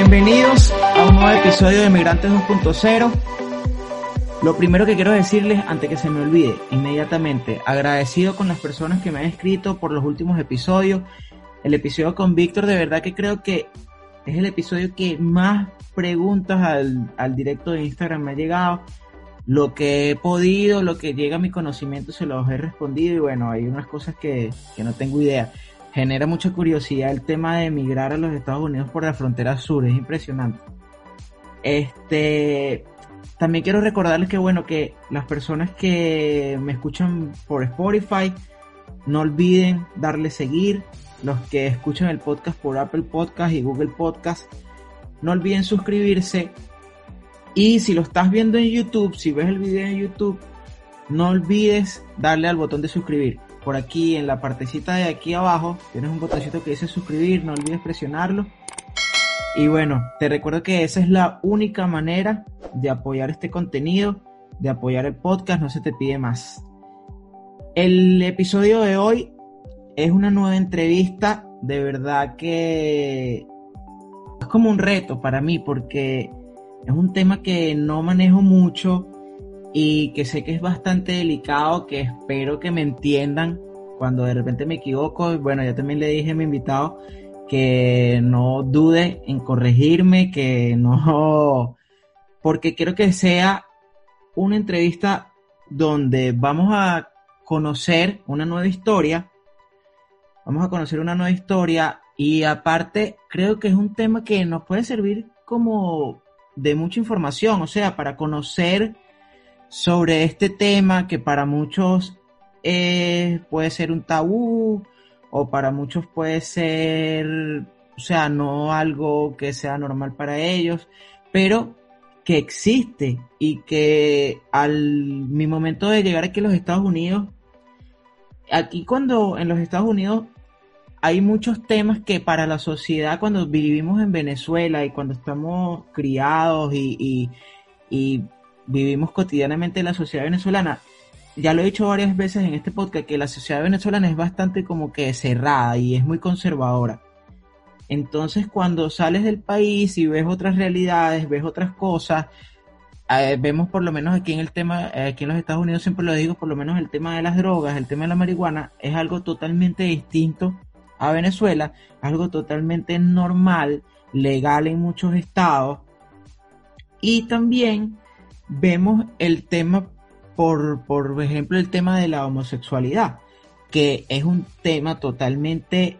Bienvenidos a un nuevo episodio de Migrantes 2.0. Lo primero que quiero decirles, antes que se me olvide, inmediatamente, agradecido con las personas que me han escrito por los últimos episodios. El episodio con Víctor, de verdad que creo que es el episodio que más preguntas al, al directo de Instagram me ha llegado. Lo que he podido, lo que llega a mi conocimiento, se los he respondido y bueno, hay unas cosas que, que no tengo idea genera mucha curiosidad el tema de emigrar a los Estados Unidos por la frontera sur, es impresionante. Este, también quiero recordarles que bueno, que las personas que me escuchan por Spotify, no olviden darle seguir, los que escuchan el podcast por Apple Podcast y Google Podcast, no olviden suscribirse. Y si lo estás viendo en YouTube, si ves el video en YouTube, no olvides darle al botón de suscribir por aquí en la partecita de aquí abajo tienes un botoncito que dice suscribir, no olvides presionarlo. Y bueno, te recuerdo que esa es la única manera de apoyar este contenido, de apoyar el podcast, no se te pide más. El episodio de hoy es una nueva entrevista, de verdad que es como un reto para mí porque es un tema que no manejo mucho, y que sé que es bastante delicado, que espero que me entiendan cuando de repente me equivoco. Bueno, ya también le dije a mi invitado que no dude en corregirme, que no, porque quiero que sea una entrevista donde vamos a conocer una nueva historia, vamos a conocer una nueva historia y aparte creo que es un tema que nos puede servir como de mucha información, o sea, para conocer sobre este tema que para muchos eh, puede ser un tabú o para muchos puede ser, o sea, no algo que sea normal para ellos, pero que existe y que al mi momento de llegar aquí a los Estados Unidos, aquí cuando en los Estados Unidos hay muchos temas que para la sociedad cuando vivimos en Venezuela y cuando estamos criados y, y vivimos cotidianamente en la sociedad venezolana, ya lo he dicho varias veces en este podcast, que la sociedad venezolana es bastante como que cerrada y es muy conservadora. Entonces cuando sales del país y ves otras realidades, ves otras cosas, eh, vemos por lo menos aquí en el tema, eh, aquí en los Estados Unidos siempre lo digo, por lo menos el tema de las drogas, el tema de la marihuana, es algo totalmente distinto a Venezuela, algo totalmente normal, legal en muchos estados. Y también vemos el tema, por, por ejemplo, el tema de la homosexualidad, que es un tema totalmente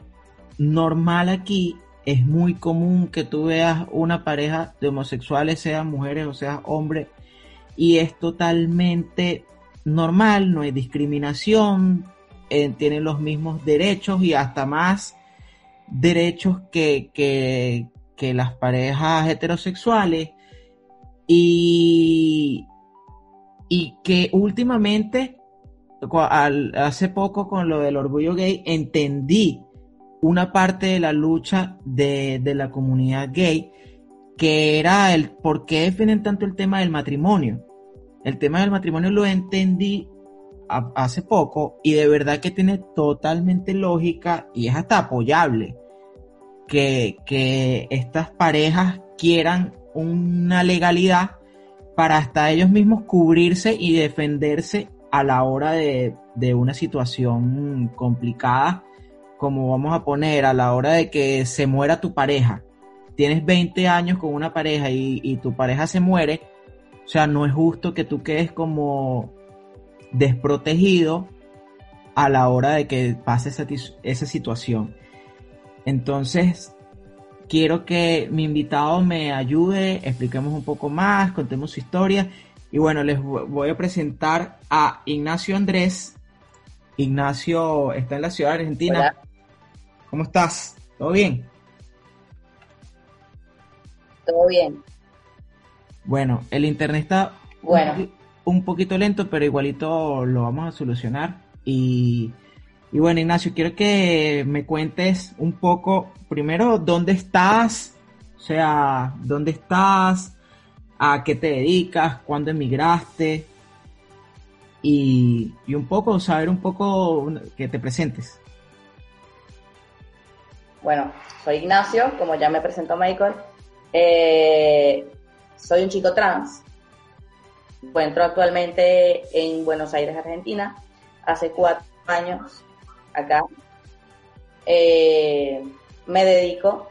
normal aquí. Es muy común que tú veas una pareja de homosexuales, sean mujeres o sean hombres, y es totalmente normal, no hay discriminación, eh, tienen los mismos derechos y hasta más derechos que, que, que las parejas heterosexuales y, y que últimamente, hace poco con lo del orgullo gay, entendí una parte de la lucha de, la comunidad gay, que era el por qué defienden tanto el tema del matrimonio. El tema del matrimonio lo entendí hace poco y de verdad que tiene totalmente lógica y es hasta apoyable que, que estas parejas quieran una legalidad para hasta ellos mismos cubrirse y defenderse a la hora de, una situación complicada, como vamos a poner a la hora de que se muera tu pareja. Tienes 20 años con una pareja y, tu pareja se muere, o sea, no es justo que tú quedes como desprotegido a la hora de que pase esa, esa situación. Entonces, quiero que mi invitado me ayude, expliquemos un poco más, contemos su historia. Y bueno, les voy a presentar a Ignacio Andrés. Ignacio está en la ciudad de Argentina. ¿Cómo estás? ¿Todo bien? Todo bien. Bueno, el internet está bueno. un poquito lento, pero igualito lo vamos a solucionar. Y y bueno, Ignacio, quiero que me cuentes un poco, primero, dónde estás, o sea, dónde estás, a qué te dedicas, cuándo emigraste, y, un poco, saber un poco que te presentes. Bueno, soy Ignacio, como ya me presentó Michael. Eh, soy un chico trans. Encuentro actualmente en Buenos Aires, Argentina. Hace cuatro años acá. Eh, me dedico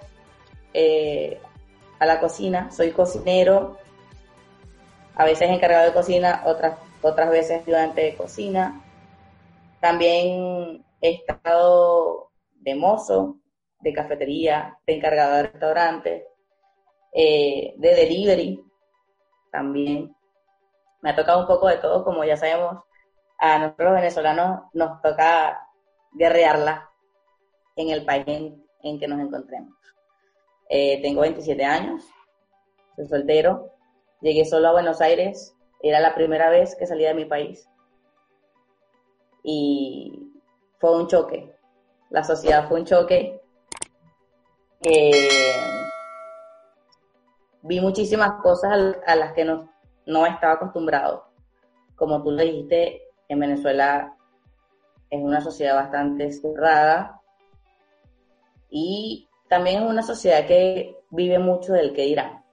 eh, a la cocina. Soy cocinero. A veces encargado de cocina, otras, otras veces ayudante de cocina. También he estado de mozo, de cafetería, de encargado de restaurante, eh, de delivery también. Me ha tocado un poco de todo, como ya sabemos, a nosotros los venezolanos nos toca guerrearla en el país en, que nos encontremos. Eh, tengo 27 años, soy soltero, llegué solo a Buenos Aires, era la primera vez que salía de mi país y fue un choque, la sociedad fue un choque vi muchísimas cosas a las que no, no estaba acostumbrado. Como tú lo dijiste, en Venezuela es una sociedad bastante cerrada y también es una sociedad que vive mucho del que dirá.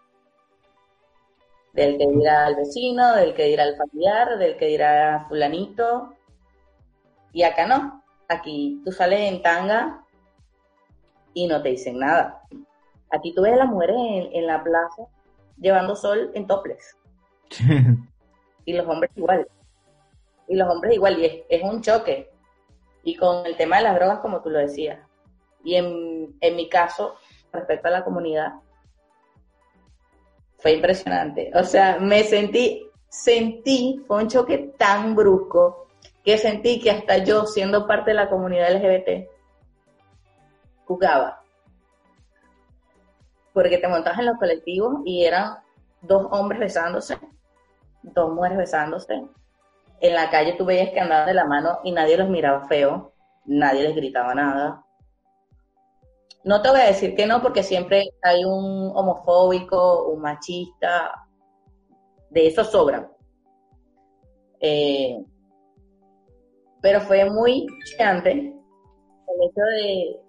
Del que dirá al vecino, del que dirá al familiar, del que dirá fulanito. Y acá no. Aquí tú sales en tanga y no te dicen nada. Aquí tú ves a las mujeres en, la plaza llevando sol en toples. y los hombres igual. Y los hombres igual. Y es, un choque. Y con el tema de las drogas, como tú lo decías. Y en, en mi caso, respecto a la comunidad, fue impresionante. O sea, me sentí, sentí, fue un choque tan brusco que sentí que hasta yo, siendo parte de la comunidad LGBT, jugaba. Porque te montabas en los colectivos y eran dos hombres besándose, dos mujeres besándose. En la calle tú veías que andaban de la mano y nadie los miraba feo, nadie les gritaba nada. No te voy a decir que no, porque siempre hay un homofóbico, un machista, de eso sobra. Eh, pero fue muy chocante el hecho de,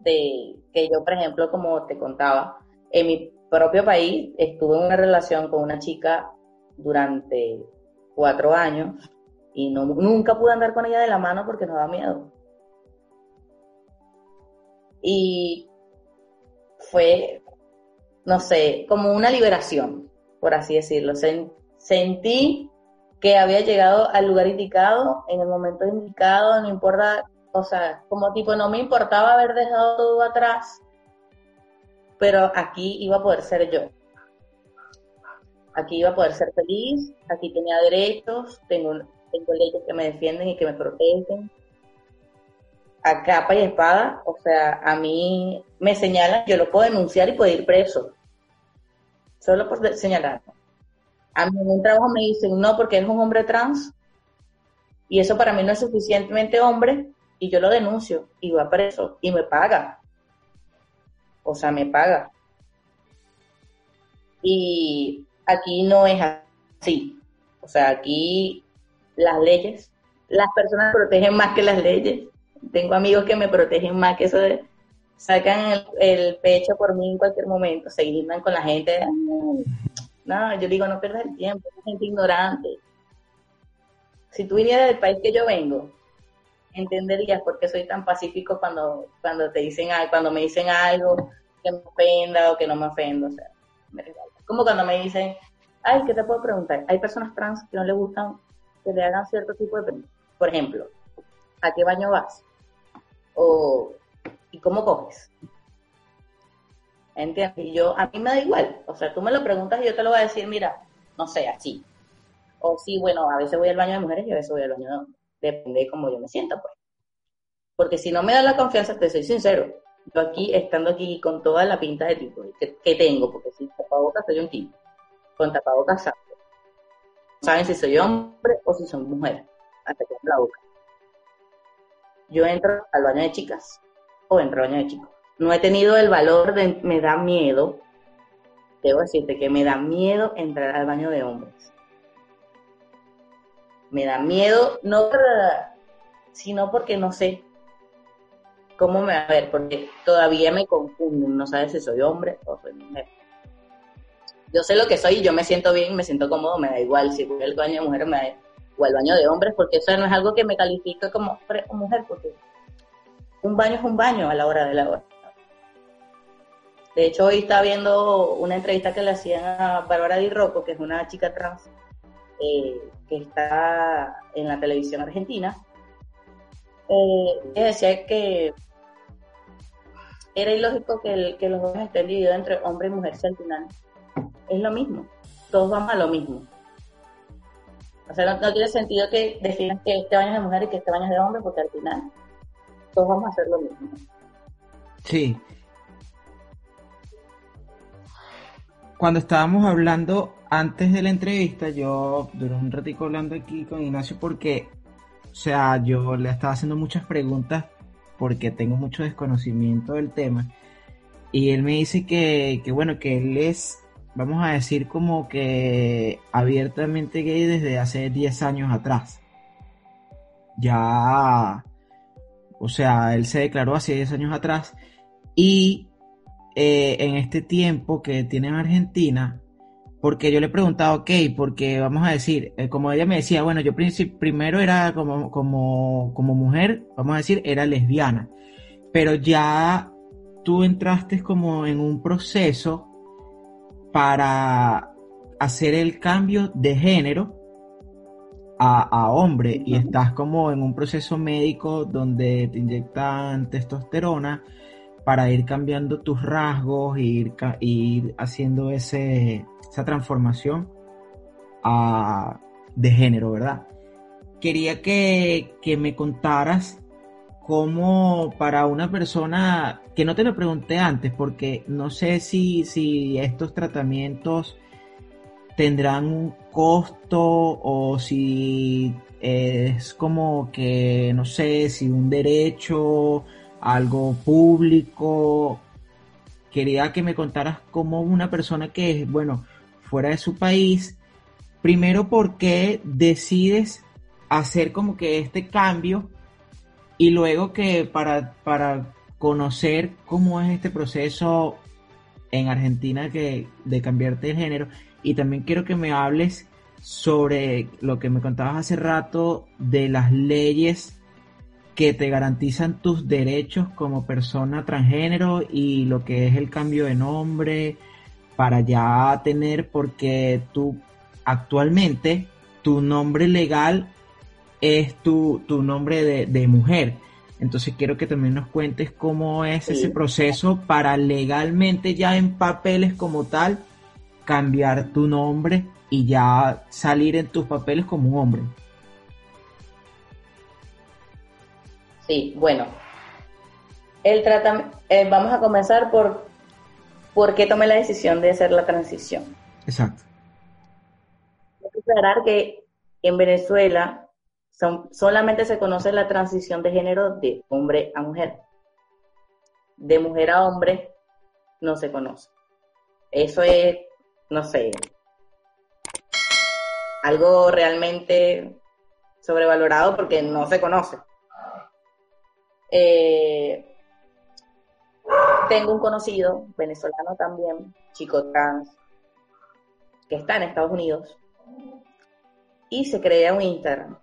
de que yo, por ejemplo, como te contaba, en mi propio país estuve en una relación con una chica durante cuatro años y no, nunca pude andar con ella de la mano porque nos da miedo. Y fue, no sé, como una liberación, por así decirlo. sentí que había llegado al lugar indicado, en el momento indicado, no importa o sea, como tipo, no me importaba haber dejado todo atrás, pero aquí iba a poder ser yo. Aquí iba a poder ser feliz, aquí tenía derechos, tengo, tengo leyes que me defienden y que me protegen. A capa y espada, o sea, a mí me señalan, yo lo puedo denunciar y puedo ir preso. Solo por señalar. A mí en un trabajo me dicen, no, porque es un hombre trans, y eso para mí no es suficientemente hombre, y yo lo denuncio y va preso y me paga. O sea, me paga. Y aquí no es así. O sea, aquí las leyes, las personas protegen más que las leyes. Tengo amigos que me protegen más que eso de sacan el, pecho por mí en cualquier momento, se guindan con la gente. No, yo digo, no pierdas el tiempo, es gente ignorante. Si tú vinieras del país que yo vengo, entenderías por qué soy tan pacífico cuando, cuando te dicen cuando me dicen algo que me ofenda o que no me ofenda. O sea, como cuando me dicen, ay, ¿qué te puedo preguntar? Hay personas trans que no le gustan que le hagan cierto tipo de preguntas. Por ejemplo, ¿a qué baño vas? O, ¿y cómo coges? ¿Entiendes? Y yo, a mí me da igual. O sea, tú me lo preguntas y yo te lo voy a decir, mira, no sé, así. O sí, bueno, a veces voy al baño de mujeres y a veces voy al baño de hombres depende de cómo yo me sienta, pues. Porque si no me da la confianza, te soy sincero, yo aquí, estando aquí con toda la pinta de tipo que, tengo, porque si tapabocas soy un tipo, con tapabocas No saben si soy hombre o si soy mujer, hasta que la boca. Yo entro al baño de chicas. O entro al baño de chicos. No he tenido el valor de, me da miedo, debo decirte que me da miedo entrar al baño de hombres. Me da miedo, no sino porque no sé cómo me va a ver, porque todavía me confunden, no sabes si soy hombre o soy mujer. yo sé lo que soy y yo me siento bien, me siento cómodo, me da igual si voy al baño de mujeres me da, o al baño de hombres, porque eso no es algo que me califique como mujer, porque un baño es un baño a la hora de la hora. De hecho, hoy estaba viendo una entrevista que le hacían a Bárbara Di Rocco, que es una chica trans eh, que está en la televisión argentina. Eh, decía que era ilógico que, los dos estén divididos entre hombre y mujer si al final es lo mismo. Todos vamos a lo mismo. O sea, no, tiene sentido que definan que este baño es de mujer y que este baño es de hombre, porque al final todos vamos a hacer lo mismo. Sí. Cuando estábamos hablando antes de la entrevista, yo duré un ratico hablando aquí con Ignacio porque, o sea, yo le estaba haciendo muchas preguntas porque tengo mucho desconocimiento del tema. Y él me dice que, que bueno, que él es vamos a decir como que abiertamente gay desde hace 10 años atrás. Ya, o sea, él se declaró hace 10 años atrás y eh, en este tiempo que tiene en Argentina, porque yo le he preguntado, ok, porque vamos a decir, eh, como ella me decía, bueno, yo primero era como, como, como mujer, vamos a decir, era lesbiana, pero ya tú entraste como en un proceso para hacer el cambio de género a, hombre y estás como en un proceso médico donde te inyectan testosterona para ir cambiando tus rasgos e ir, ir haciendo ese, esa transformación de género, ¿verdad? Quería que, que me contaras cómo para una persona que no te lo pregunté antes, porque no sé si, si estos tratamientos tendrán un costo o si es como que, no sé, si un derecho, algo público. Quería que me contaras cómo una persona que es, bueno, fuera de su país, primero, ¿por qué decides hacer como que este cambio? Y luego que para, para conocer cómo es este proceso en Argentina que, de cambiarte de género. Y también quiero que me hables sobre lo que me contabas hace rato de las leyes que te garantizan tus derechos como persona transgénero y lo que es el cambio de nombre para ya tener, porque tú actualmente tu nombre legal es tu, tu nombre de, de mujer entonces quiero que también nos cuentes cómo es ese proceso para legalmente ya en papeles como tal cambiar tu nombre y ya salir en tus papeles como un hombre. Sí, bueno. El eh, vamos a comenzar por por qué tomé la decisión de hacer la transición. Exacto. Quiero aclarar que en Venezuela solamente se conoce la transición de género de hombre a mujer. De mujer a hombre no se conoce. Eso es, no sé, algo realmente sobrevalorado porque no se conoce. Eh, tengo un conocido venezolano también, chico trans, que está en Estados Unidos y se crea un Instagram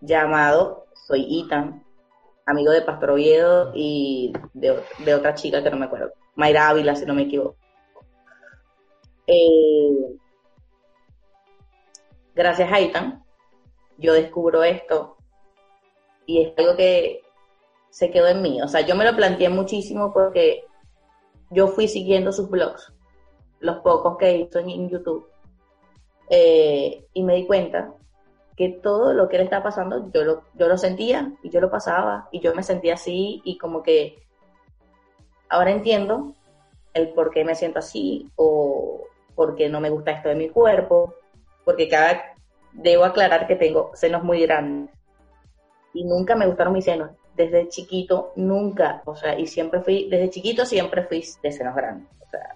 llamado Soy Ethan, amigo de Pastor Oviedo y de, otra chica que no me acuerdo, Mayra Ávila, si no me equivoco. Eh, gracias a Ethan, yo descubro esto y es algo que se quedó en mí. O sea, yo me lo planteé muchísimo porque yo fui siguiendo sus blogs, los pocos que hizo en, YouTube, eh, y me di cuenta que todo lo que le está pasando yo lo, yo lo sentía y yo lo pasaba y yo me sentía así y como que ahora entiendo el por qué me siento así o por qué no me gusta esto de mi cuerpo, porque cada debo aclarar que tengo senos muy grandes y nunca me gustaron mis senos. Desde chiquito, nunca, o sea, y siempre fui, desde chiquito siempre fui de senos grandes, o sea.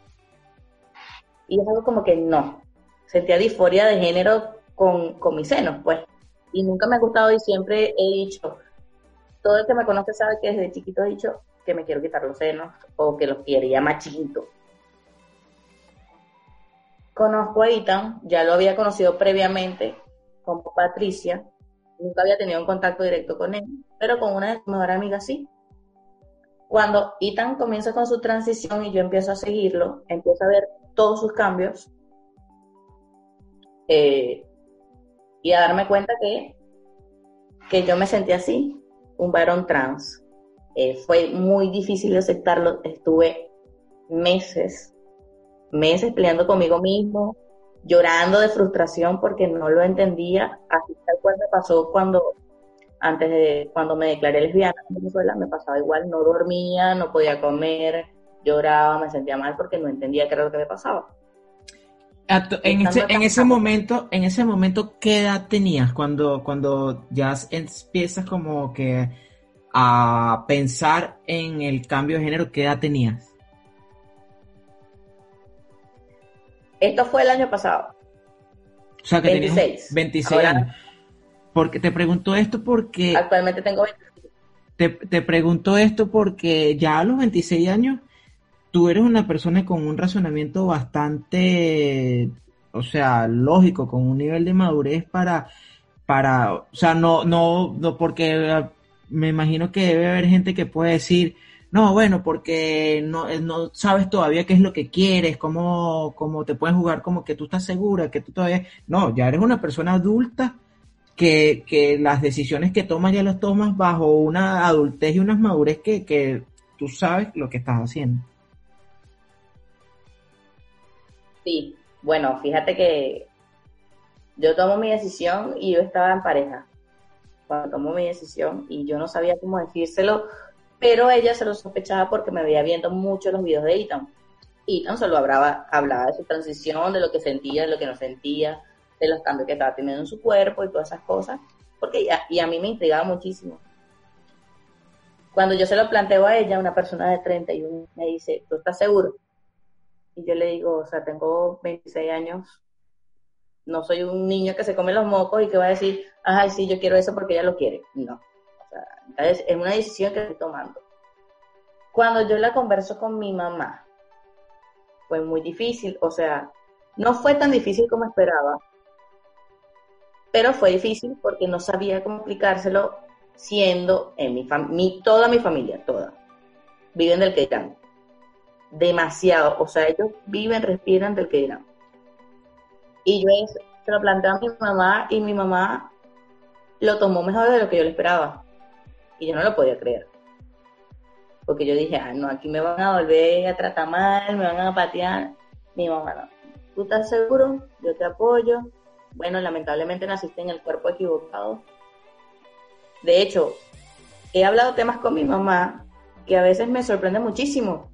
Y es algo como que no, sentía disforia de género con, con mis senos, pues. Y nunca me ha gustado y siempre he dicho, todo el que me conoce sabe que desde chiquito he dicho que me quiero quitar los senos o que los quería más chiquitos. conozco a Ethan, ya lo había conocido previamente como Patricia, nunca había tenido un contacto directo con él, pero con una de sus mejores amigas sí. Cuando Ethan comienza con su transición y yo empiezo a seguirlo, empiezo a ver todos sus cambios eh, y a darme cuenta que, que yo me sentí así, un varón trans. Eh, fue muy difícil aceptarlo, estuve meses, meses peleando conmigo mismo, llorando de frustración porque no lo entendía, así tal cual me pasó cuando antes de cuando me declaré lesbiana en Venezuela, me pasaba igual, no dormía, no podía comer, lloraba, me sentía mal porque no entendía qué era lo que me pasaba. En ese, en ese momento, en ese momento, ¿qué edad tenías cuando, cuando ya empiezas como que a pensar en el cambio de género? ¿Qué edad tenías? Esto fue el año pasado. O sea, que 26. 26 años. Porque te pregunto esto porque... Actualmente tengo 26. Te, te pregunto esto porque ya a los 26 años tú eres una persona con un razonamiento bastante, o sea, lógico, con un nivel de madurez para, para, o sea, no, no, no, porque me imagino que debe haber gente que puede decir, no, bueno, porque no, eh, no sabes todavía qué es lo que quieres, cómo, cómo te pueden jugar, como que tú estás segura, que tú todavía... No, ya eres una persona adulta que, que las decisiones que tomas ya las tomas bajo una adultez y una madurez que, que tú sabes lo que estás haciendo. Sí, bueno, fíjate que yo tomo mi decisión y yo estaba en pareja cuando tomo mi decisión y yo no sabía cómo decírselo pero ella se lo sospechaba porque me veía viendo mucho los videos de Ethan. Ethan solo hablaba, hablaba de su transición, de lo que sentía, de lo que no sentía, de los cambios que estaba teniendo en su cuerpo y todas esas cosas, porque ya, y a mí me intrigaba muchísimo. Cuando yo se lo planteo a ella, una persona de 31 me dice, ¿tú estás seguro? Y yo le digo, o sea, tengo 26 años, no soy un niño que se come los mocos y que va a decir, ay, sí, yo quiero eso porque ella lo quiere. No es una decisión que estoy tomando. Cuando yo la converso con mi mamá, fue muy difícil, o sea, no fue tan difícil como esperaba, pero fue difícil porque no sabía cómo explicárselo siendo en mi familia, toda mi familia, toda, viven del que dirán. Demasiado, o sea, ellos viven, respiran del que dirán. Y yo se lo planteé a mi mamá y mi mamá lo tomó mejor de lo que yo le esperaba. Y yo no lo podía creer. Porque yo dije, ah, no, aquí me van a volver a tratar mal, me van a patear. Mi mamá no. ¿Tú estás seguro? Yo te apoyo. Bueno, lamentablemente naciste en el cuerpo equivocado. De hecho, he hablado temas con mi mamá que a veces me sorprende muchísimo.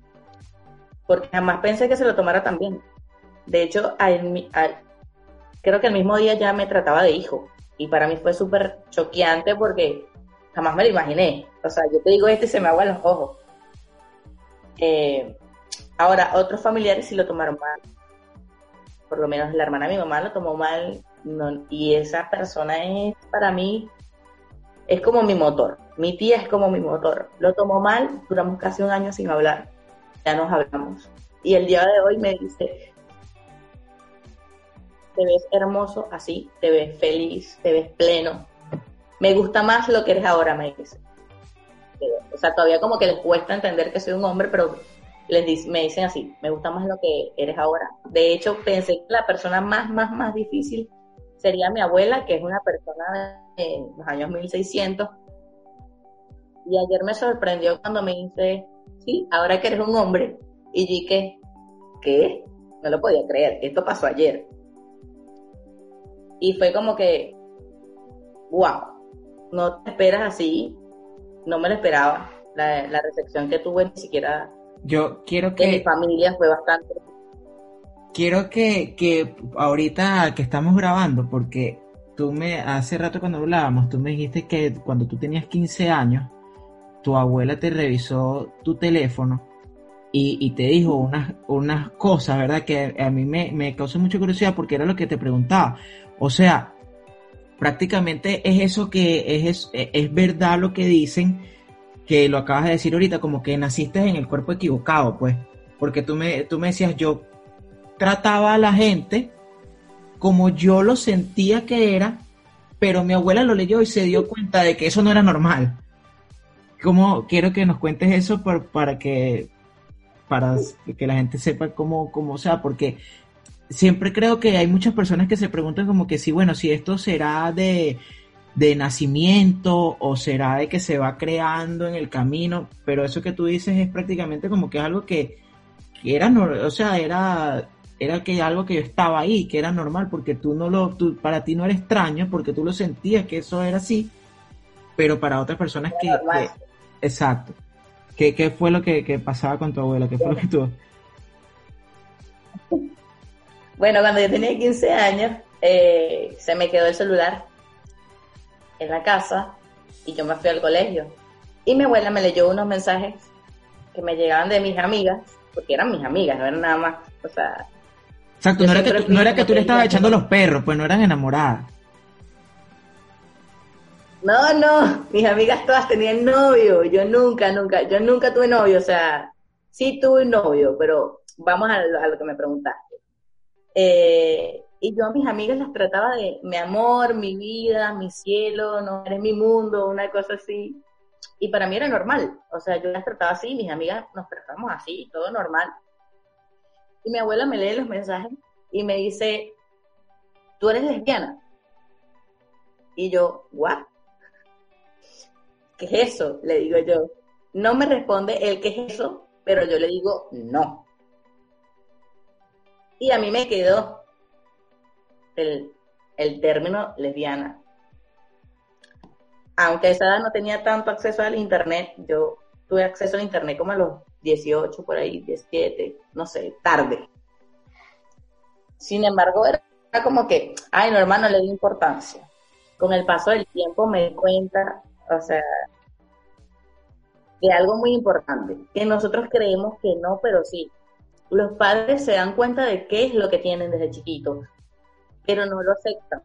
Porque jamás pensé que se lo tomara tan bien. De hecho, creo que el mismo día ya me trataba de hijo. Y para mí fue súper choqueante porque jamás me lo imaginé. O sea, yo te digo esto y se me aguan los ojos. Eh, ahora, otros familiares sí lo tomaron mal. Por lo menos la hermana de mi mamá lo tomó mal. y esa persona es para mí, es como mi motor. Mi tía es como mi motor. Lo tomó mal, duramos casi un año sin hablar. Ya nos hablamos. Y el día de hoy me dice, te ves hermoso así, te ves feliz, te ves pleno, me gusta más lo que eres ahora, me dice. O sea, todavía como que les cuesta entender que soy un hombre, pero les me dicen así, me gusta más lo que eres ahora. De hecho, pensé que la persona más, más, más difícil sería mi abuela, que es una persona de los años 1600. Y ayer me sorprendió cuando me dice, sí, ahora que eres un hombre. Y dije, ¿qué? No lo podía creer, esto pasó ayer. Y fue como que, wow, no te esperas así, no me lo esperaba. La, recepción que tuve ni siquiera yo quiero que mi familia fue bastante quiero que, que ahorita que estamos grabando porque tú me hace rato cuando hablábamos tú me dijiste que cuando tú tenías 15 años tu abuela te revisó tu teléfono y, te dijo unas, unas cosas, ¿verdad? Que a mí me, me causó mucha curiosidad porque era lo que te preguntaba. O sea, prácticamente es eso que es, es, verdad lo que dicen, que lo acabas de decir ahorita, como que naciste en el cuerpo equivocado, pues, porque tú me, tú me decías, yo trataba a la gente como yo lo sentía que era, pero mi abuela lo leyó y se dio cuenta de que eso no era normal. Como quiero que nos cuentes eso para que para que la gente sepa cómo, cómo sea, porque siempre creo que hay muchas personas que se preguntan como que sí, bueno, si esto será de, de nacimiento o será de que se va creando en el camino, pero eso que tú dices es prácticamente como que es algo que, que era, o sea, era, era que algo que yo estaba ahí, que era normal, porque tú no lo, tú, para ti no era extraño, porque tú lo sentías que eso era así, pero para otras personas que, exacto. ¿Qué, ¿Qué, fue lo que, que, pasaba con tu abuela? ¿Qué fue lo que tú? Bueno, cuando yo tenía 15 años, eh, se me quedó el celular en la casa y yo me fui al colegio. Y mi abuela me leyó unos mensajes que me llegaban de mis amigas, porque eran mis amigas, no eran nada más, o sea... Exacto, no era, que tú, no era que tú le estabas echando los perros, pues no eran enamoradas. No, no, mis amigas todas tenían novio, yo nunca, nunca, yo nunca tuve novio, o sea, sí tuve novio, pero vamos a, a lo que me preguntaste. Eh, y yo a mis amigas las trataba de mi amor, mi vida, mi cielo, no eres mi mundo, una cosa así. Y para mí era normal. O sea, yo las trataba así, mis amigas nos tratamos así, todo normal. Y mi abuela me lee los mensajes y me dice, ¿tú eres lesbiana? Y yo, ¿what? ¿Qué es eso? Le digo yo. No me responde el qué es eso, pero yo le digo no. Y a mí me quedó el, término lesbiana. Aunque a esa edad no tenía tanto acceso al internet, yo tuve acceso al internet como a los 18, por ahí, 17, no sé, tarde. Sin embargo, era como que, ay, no, hermano, le di importancia. Con el paso del tiempo me di cuenta, o sea, de algo muy importante, que nosotros creemos que no, pero sí. Los padres se dan cuenta de qué es lo que tienen desde chiquitos, pero no lo aceptan.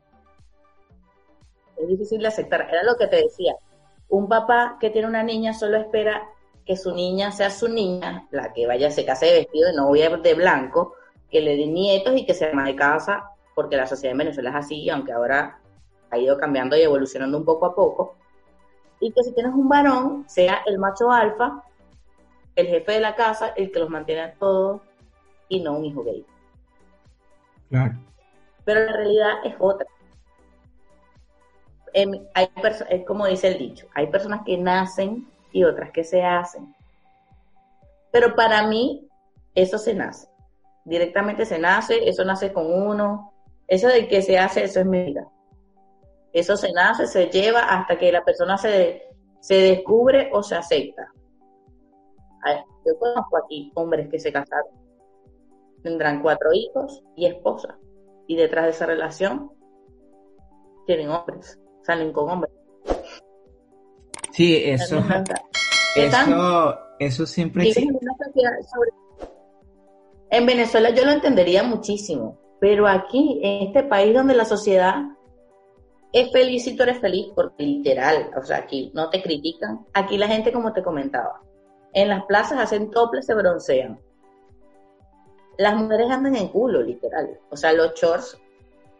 Es difícil de aceptar. Era lo que te decía. Un papá que tiene una niña solo espera que su niña sea su niña, la que vaya, se case de vestido de novia de blanco, que le dé nietos y que se ama de casa, porque la sociedad en Venezuela es así, aunque ahora ha ido cambiando y evolucionando un poco a poco. Y que si tienes un varón, sea el macho alfa, el jefe de la casa, el que los mantiene a todos y no un hijo gay. Claro pero la realidad es otra. Em, hay es como dice el dicho, hay personas que nacen y otras que se hacen. Pero para mí, eso se nace. Directamente se nace, eso nace con uno. Eso de que se hace, eso es medida. Eso se nace, se lleva hasta que la persona se, se descubre o se acepta. Yo conozco aquí hombres que se casaron. Tendrán cuatro hijos y esposas y detrás de esa relación tienen hombres, salen con hombres. Sí, eso, eso, eso siempre existe. En Venezuela yo lo entendería muchísimo, pero aquí, en este país donde la sociedad es feliz y tú eres feliz, porque literal, o sea, aquí no te critican, aquí la gente, como te comentaba, en las plazas hacen toples, se broncean, las mujeres andan en culo, literal. O sea, los shorts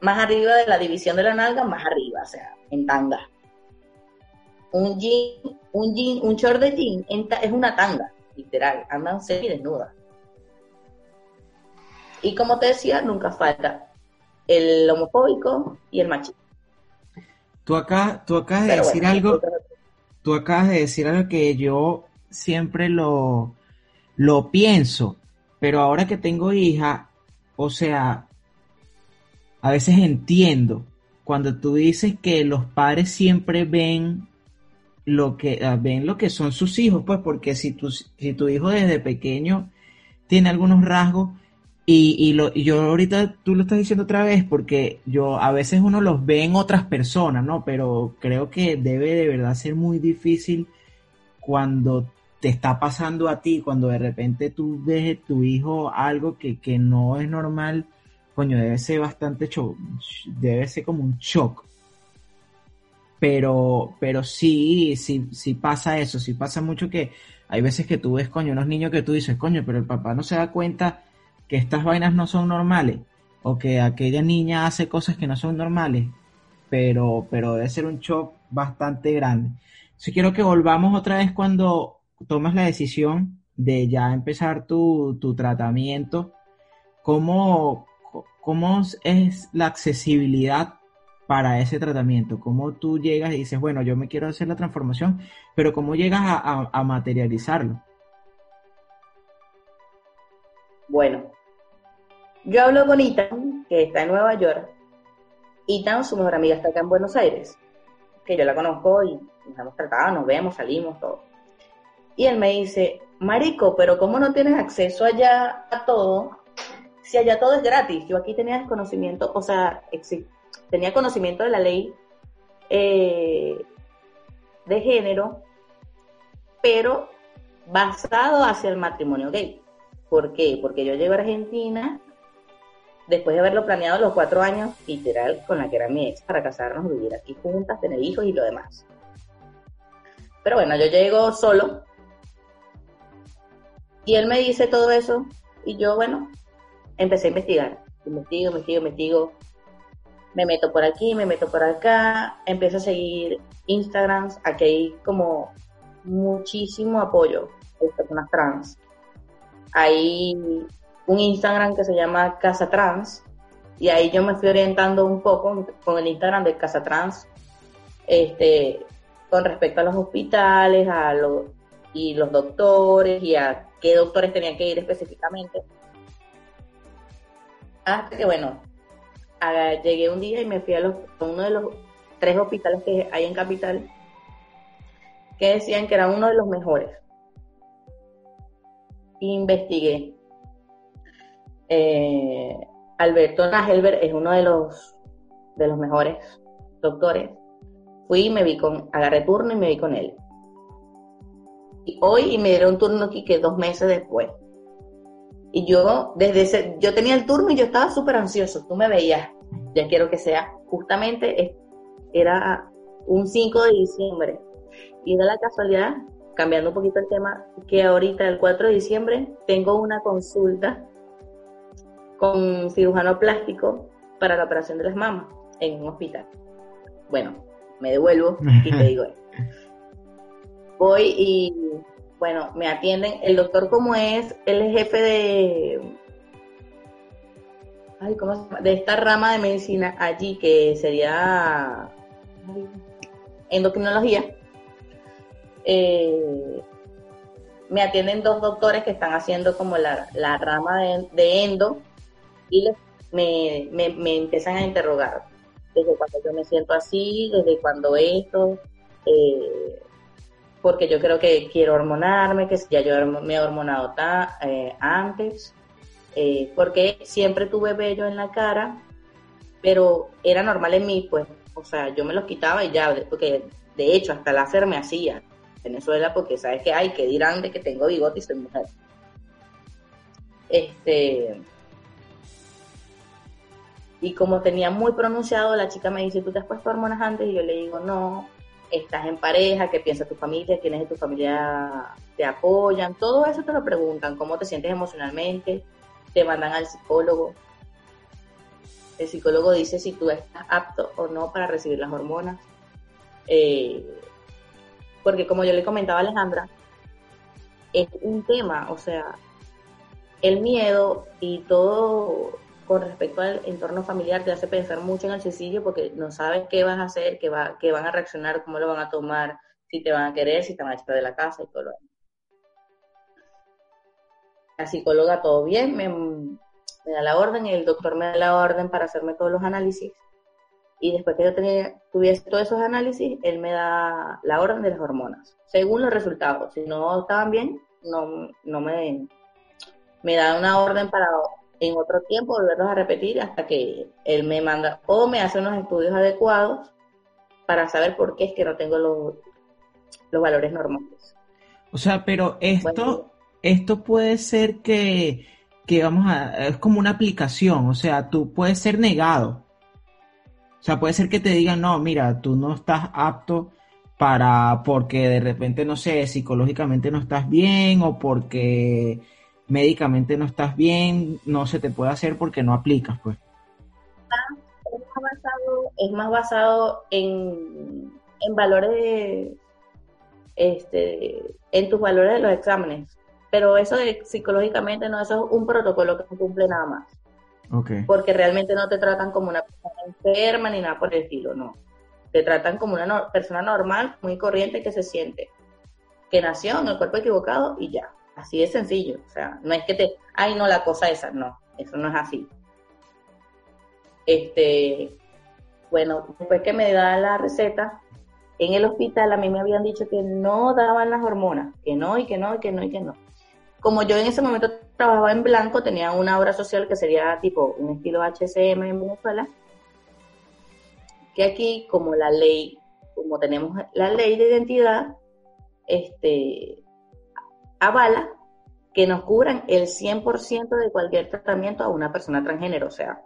más arriba de la división de la nalga, más arriba, o sea, en tanga. Un jean, un jean, un short de jean es una tanga, literal, andan desnudas. Y como te decía, nunca falta el homofóbico y el machista. Tú acá, tú acabas de decir algo, tú acabas de decir algo que yo siempre lo, lo pienso pero ahora que tengo hija, o sea, a veces entiendo cuando tú dices que los padres siempre ven lo que ah, ven lo que son sus hijos, pues porque si tu, si tu hijo desde pequeño tiene algunos rasgos y, y, lo, y yo ahorita tú lo estás diciendo otra vez porque yo a veces uno los ve en otras personas, ¿no? Pero creo que debe de verdad ser muy difícil cuando te está pasando a ti cuando de repente tú ves de tu hijo algo que, no es normal, coño, debe ser bastante shock, debe ser como un shock. Pero, pero sí, sí, sí pasa eso, sí pasa mucho que hay veces que tú ves, coño, unos niños que tú dices, coño, pero el papá no se da cuenta que estas vainas no son normales o que aquella niña hace cosas que no son normales, pero, pero debe ser un shock bastante grande. Si quiero que volvamos otra vez cuando tomas la decisión de ya empezar tu, tu tratamiento, ¿cómo, ¿cómo es la accesibilidad para ese tratamiento? ¿Cómo tú llegas y dices, bueno, yo me quiero hacer la transformación, pero cómo llegas a, materializarlo? Bueno, yo hablo con Ethan, que está en Nueva York. Ethan, su mejor amiga, está acá en Buenos Aires, que yo la conozco y nos hemos tratado, nos vemos, salimos, todo. Y él me dice, Marico, pero ¿cómo no tienes acceso allá a todo? Si allá todo es gratis. Yo aquí tenía desconocimiento, o sea, tenía conocimiento de la ley eh, de género, pero basado hacia el matrimonio gay. ¿Por qué? Porque yo llego a Argentina después de haberlo planeado los cuatro años, literal, con la que era mi ex, para casarnos, vivir aquí juntas, tener hijos y lo demás. Pero bueno, yo llego solo y él me dice todo eso y yo, bueno, empecé a investigar. Investigo, investigo, investigo. Me meto por aquí, me meto por acá, empiezo a seguir Instagrams. Aquí hay como muchísimo apoyo de personas trans. Hay un Instagram que se llama Casa Trans y ahí yo me fui orientando un poco con el Instagram de Casa Trans este, con respecto a los hospitales a los, y los doctores y a qué doctores tenían que ir específicamente. Hasta que, bueno, llegué un día y me fui a, los, uno de los tres hospitales que hay en Capital, que decían que era uno de los mejores. Investigué. Eh, Alberto Nagelberg es uno de los, de los mejores doctores. Fui y me vi con, agarré turno y me vi con él hoy y me dieron turno aquí que dos meses después. Y yo, desde ese, yo tenía el turno y yo estaba súper ansioso. Tú me veías, ya quiero que sea, justamente era un 5 de diciembre. Y de la casualidad, cambiando un poquito el tema, que ahorita el 4 de diciembre tengo una consulta con cirujano plástico para la operación de las mamas en un hospital. Bueno, me devuelvo y te digo voy y, bueno, me atienden. El doctor, como es, él es jefe de, ay, ¿cómo de esta rama de medicina allí, que sería endocrinología. Eh, me atienden dos doctores que están haciendo como la, rama de, endo y me, me, empiezan a interrogar desde cuando yo me siento así, desde cuando esto, eh, porque yo creo que quiero hormonarme, que ya yo me he hormonado eh, antes, eh, porque siempre tuve vello en la cara, pero era normal en mí, pues, o sea, yo me los quitaba y ya, porque de hecho hasta láser me hacía Venezuela, porque sabes que hay que dirán de que tengo bigote y soy mujer. Este, y como tenía muy pronunciado, la chica me dice, ¿tú te has puesto hormonas antes? Y yo le digo, no, estás en pareja, qué piensa tu familia, quiénes de tu familia te apoyan, todo eso te lo preguntan, cómo te sientes emocionalmente, te mandan al psicólogo. El psicólogo dice si tú estás apto o no para recibir las hormonas. Eh, porque como yo le comentaba a Alejandra, es un tema, o sea, el miedo y todo con respecto al entorno familiar te hace pensar mucho en el suicidio porque no sabes qué vas a hacer, qué, va, qué van a reaccionar, cómo lo van a tomar, si te van a querer, si te van a echar de la casa y todo lo demás. La psicóloga todo bien, me, da la orden y el doctor me da la orden para hacerme todos los análisis. Y después que yo tuviese todos esos análisis, él me da la orden de las hormonas, según los resultados. Si no estaban bien, no, no me, me da una orden para en otro tiempo volverlos a repetir hasta que él me manda o me hace unos estudios adecuados para saber por qué es que no tengo los, los valores normales. O sea, pero esto, esto puede ser que, que vamos a, es como una aplicación, o sea, tú puedes ser negado. O sea, puede ser que te digan, no, mira, tú no estás apto para, porque de repente, no sé, psicológicamente no estás bien o porque médicamente no estás bien, no se te puede hacer porque no aplicas, pues. Es más basado, es más basado en, en valores, este, en tus valores de los exámenes. Pero eso de psicológicamente no, eso es un protocolo que no cumple nada más. Okay. Porque realmente no te tratan como una persona enferma ni nada por el estilo, no. Te tratan como una persona normal, muy corriente que se siente que nació en el cuerpo equivocado y ya. Así de sencillo. O sea, no es que te, ay, no, la cosa esa. No, eso no es así. Este, bueno, después que me da la receta, en el hospital a mí me habían dicho que no daban las hormonas, que no, y que no, y que no, y que no. Como yo en ese momento trabajaba en blanco, tenía una obra social que sería tipo un estilo HCM en Venezuela, que aquí, como la ley, como tenemos la ley de identidad, este, avala que nos cubran el 100% de cualquier tratamiento a una persona transgénero, o sea,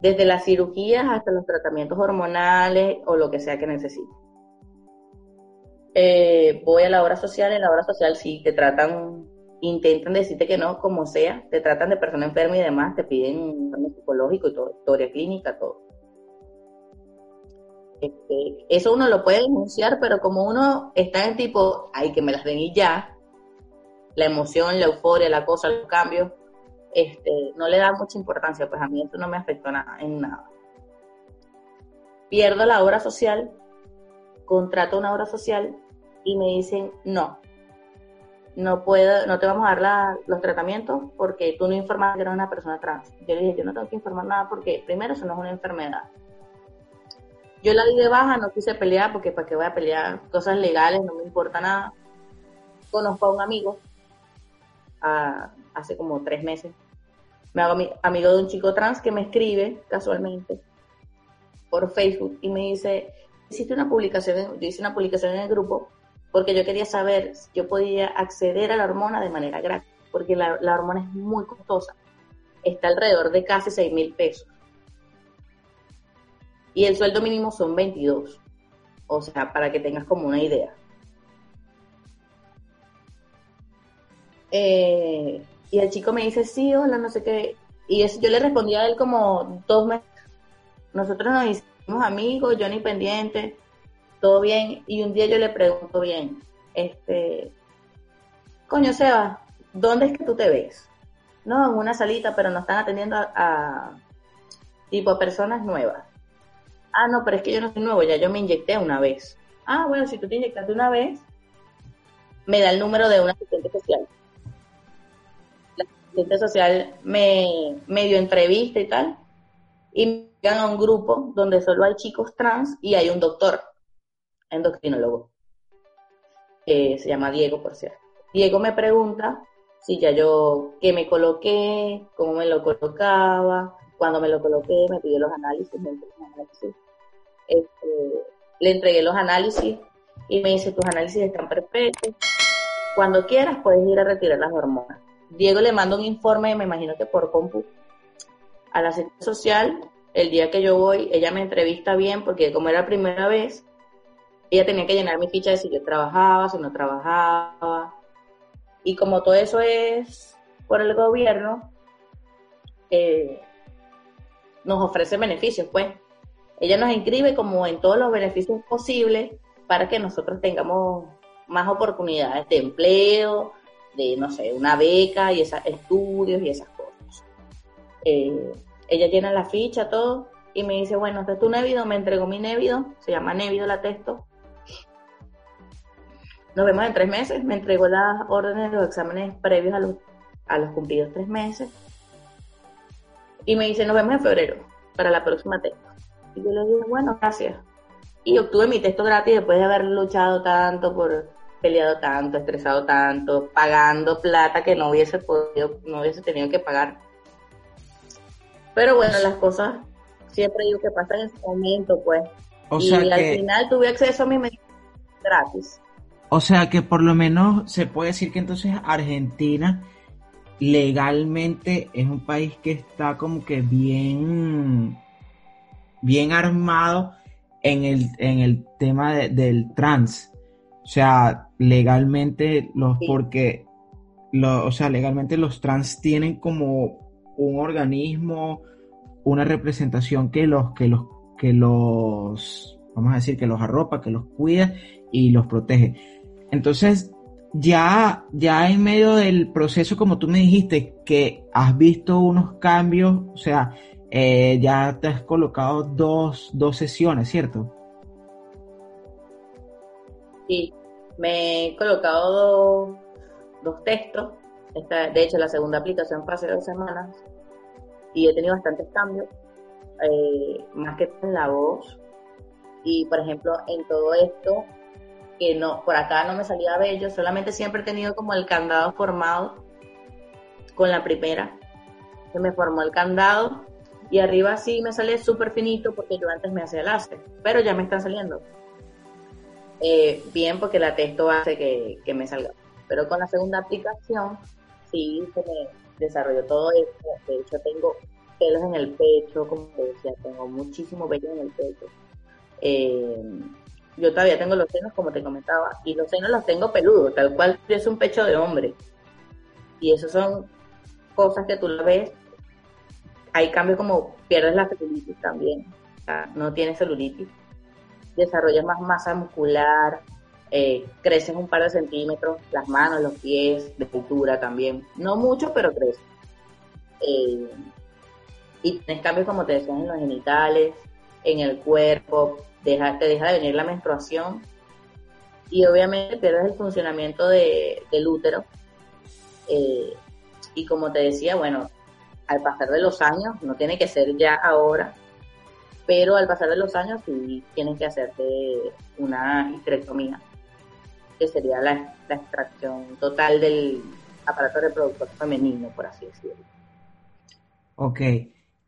desde las cirugías hasta los tratamientos hormonales o lo que sea que necesite. Eh, voy a la obra social, en la obra social sí te tratan, intentan decirte que no, como sea, te tratan de persona enferma y demás, te piden un psicológico y todo, historia clínica, todo. Este, eso uno lo puede denunciar, pero como uno está en tipo, ay, que me las den y ya, la emoción, la euforia, la cosa, los cambios, este, no le da mucha importancia, pues a mí eso no me afectó nada, en nada. Pierdo la obra social, contrato una obra social y me dicen, no, no puedo, no te vamos a dar los tratamientos porque tú no informaste que eres una persona trans. Yo le dije, yo no tengo que informar nada porque primero eso no es una enfermedad. Yo la di de baja, no quise pelear porque para qué voy a pelear cosas legales, no me importa nada. Conozco a un amigo hace como tres meses. Me hago amigo de un chico trans que me escribe casualmente por Facebook y me dice, hiciste una publicación, yo hice una publicación en el grupo porque yo quería saber si yo podía acceder a la hormona de manera gratis, porque la, la hormona es muy costosa. Está alrededor de casi 6 mil pesos y el sueldo mínimo son 22. O sea, para que tengas como una idea. Eh, y el chico me dice, sí, hola, no sé qué. Y yo le respondí a él como dos meses. Nosotros nos hicimos amigos, yo ni pendiente, todo bien. Y un día yo le pregunto bien, este, coño Seba, ¿dónde es que tú te ves? No, en una salita, pero nos están atendiendo a, tipo a personas nuevas. Ah, no, pero es que yo no soy nuevo, ya yo me inyecté una vez. Ah, bueno, si tú te inyectaste una vez, me da el número de un asistente social. Asistente social me, me dio entrevista y tal, y me llegan a un grupo donde solo hay chicos trans y hay un doctor, endocrinólogo, que se llama Diego, por cierto. Diego me pregunta si ya yo, qué me coloqué, cómo me lo colocaba, cuando me lo coloqué, me pidió los análisis, me los análisis este, le entregué los análisis y me dice, tus análisis están perfectos, cuando quieras puedes ir a retirar las hormonas. Diego le manda un informe, me imagino que por compu, a la asistente social, el día que yo voy, ella me entrevista bien, porque como era la primera vez, ella tenía que llenar mi ficha de si yo trabajaba, si no trabajaba. Y como todo eso es por el gobierno, eh, nos ofrece beneficios, pues. Ella nos inscribe como en todos los beneficios posibles para que nosotros tengamos más oportunidades de empleo, de, no sé, una beca y esas estudios y esas cosas. Eh, ella llena la ficha, todo, y me dice, bueno, este es tu Nevido, me entregó mi Nevido, se llama Nevido la texto. Nos vemos en tres meses, me entregó las órdenes de los exámenes previos a los, a los cumplidos tres meses. Y me dice, nos vemos en febrero, para la próxima texto. Y yo le dije, bueno, gracias. Y obtuve mi texto gratis después de haber luchado tanto, por peleado tanto, estresado tanto, pagando plata que no hubiese podido, no hubiese tenido que pagar. Pero bueno, las cosas siempre digo que pasan en ese momento, pues. y al final tuve acceso a mi medicina gratis. O sea que por lo menos se puede decir que entonces Argentina legalmente es un país que está como que bien bien armado en el, en el tema del trans. O sea, legalmente, los, porque o sea, legalmente los trans tienen como un organismo, una representación que los, que los, que los, vamos a decir, que los arropa, que los cuida y los protege. Entonces, ya, ya en medio del proceso, como tú me dijiste, que has visto unos cambios, o sea, eh, ya te has colocado dos, dos sesiones, ¿cierto? Sí, me he colocado dos, textos. Esta, de hecho, la segunda aplicación fue hace dos semanas y he tenido bastantes cambios, eh, más que en la voz. Y, por ejemplo, en todo esto, que no, por acá no me salía bello, solamente siempre he tenido como el candado formado con la primera. Se me formó el candado y arriba sí me sale súper finito porque yo antes me hacía láser, pero ya me están saliendo. Eh, bien porque la texto hace que, me salga. Pero con la segunda aplicación sí se me desarrolló todo esto. De hecho tengo pelos en el pecho, como te decía, tengo muchísimo pelo en el pecho. Eh, yo todavía tengo los senos, como te comentaba, y los senos los tengo peludos, tal cual es un pecho de hombre. Y eso son cosas que tú la ves. Hay cambios como pierdes la celulitis también, no tienes celulitis desarrollas más masa muscular, eh, creces un par de centímetros, las manos, los pies, de cultura también. No mucho, pero crece. Eh, y tienes cambios, como te decía, en los genitales, en el cuerpo, te deja de venir la menstruación y obviamente pierdes el funcionamiento de, del útero. Eh, y como te decía, bueno, al pasar de los años, no tiene que ser ya ahora, pero al pasar de los años sí tienen que hacerte una histerectomía, que sería la, extracción total del aparato reproductor femenino, por así decirlo. Ok.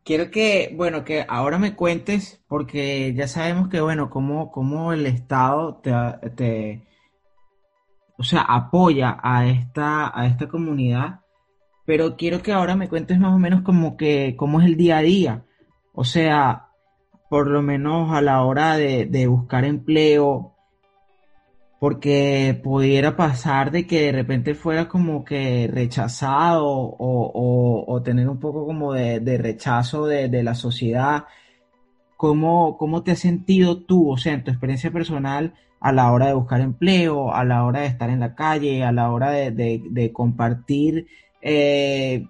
Quiero que, bueno, que ahora me cuentes, porque ya sabemos que, bueno, cómo, cómo el Estado te, te, o sea, apoya a esta, a esta comunidad, pero quiero que ahora me cuentes más o menos como que, cómo es el día a día. O sea, por lo menos a la hora de, buscar empleo, porque pudiera pasar de que de repente fuera como que rechazado o, tener un poco como de, rechazo de, la sociedad. ¿Cómo, ¿Cómo te has sentido tú, o sea, en tu experiencia personal a la hora de buscar empleo, a la hora de estar en la calle, a la hora de, compartir eh,